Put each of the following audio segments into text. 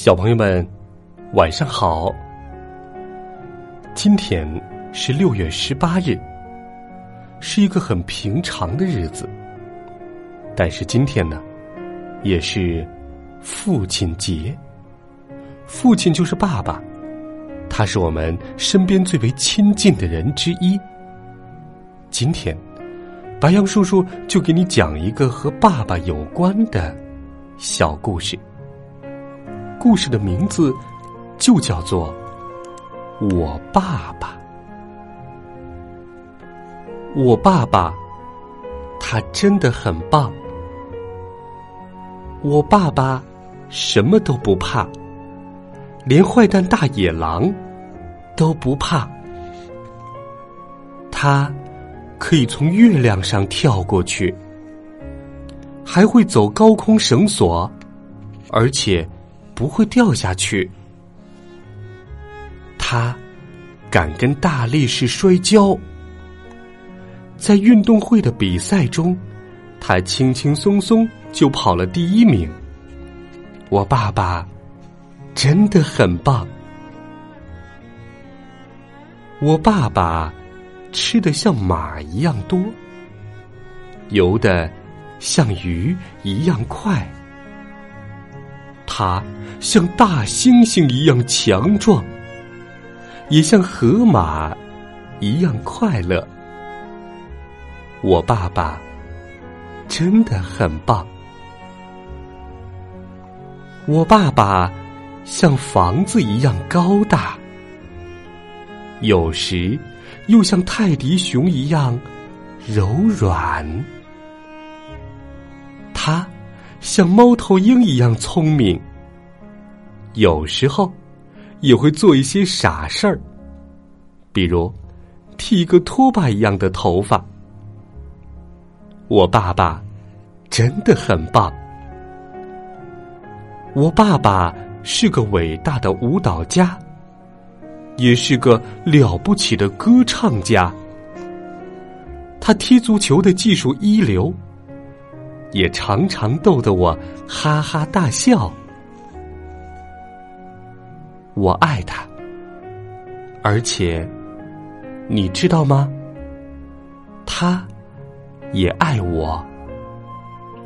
小朋友们，晚上好。今天是六月十八日，是一个很平常的日子。但是今天呢，也是父亲节。父亲就是爸爸，他是我们身边最为亲近的人之一。今天，白杨叔叔就给你讲一个和爸爸有关的小故事。故事的名字就叫做《我爸爸》。我爸爸，他真的很棒。我爸爸什么都不怕，连坏蛋大野狼都不怕。他可以从月亮上跳过去，还会走高空绳索，而且。不会掉下去。他敢跟大力士摔跤，在运动会的比赛中，他轻轻松松就跑了第一名。我爸爸真的很棒。我爸爸吃的像马一样多，游的像鱼一样快。他像大猩猩一样强壮，也像河马一样快乐。我爸爸真的很棒。我爸爸像房子一样高大，有时又像泰迪熊一样柔软。他像猫头鹰一样聪明。有时候，也会做一些傻事儿，比如剃一个拖把一样的头发。我爸爸真的很棒。我爸爸是个伟大的舞蹈家，也是个了不起的歌唱家。他踢足球的技术一流，也常常逗得我哈哈大笑。我爱他，而且你知道吗？他也爱我，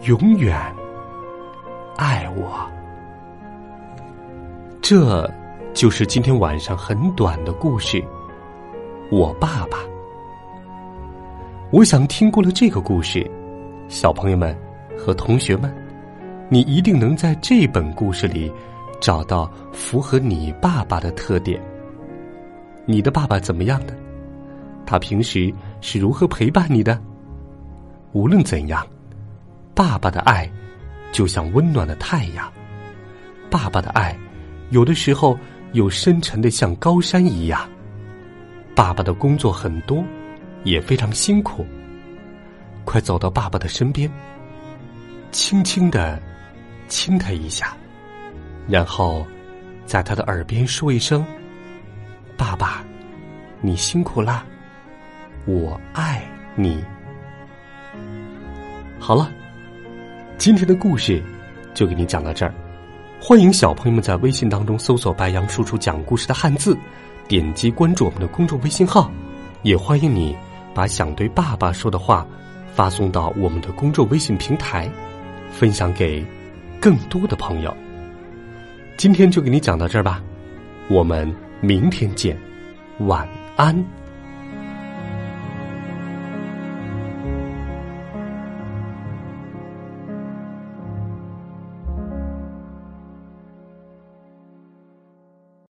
永远爱我。这就是今天晚上很短的故事。我爸爸，我想听过了这个故事，小朋友们和同学们，你一定能在这本故事里。找到符合你爸爸的特点。你的爸爸怎么样呢？他平时是如何陪伴你的？无论怎样，爸爸的爱就像温暖的太阳。爸爸的爱有的时候又深沉的像高山一样。爸爸的工作很多，也非常辛苦。快走到爸爸的身边，轻轻的亲他一下。然后，在他的耳边说一声：“爸爸，你辛苦啦，我爱你。”好了，今天的故事就给你讲到这儿。欢迎小朋友们在微信当中搜索“白杨叔叔讲故事”的汉字，点击关注我们的公众微信号。也欢迎你把想对爸爸说的话发送到我们的公众微信平台，分享给更多的朋友。今天就给你讲到这儿吧，我们明天见，晚安。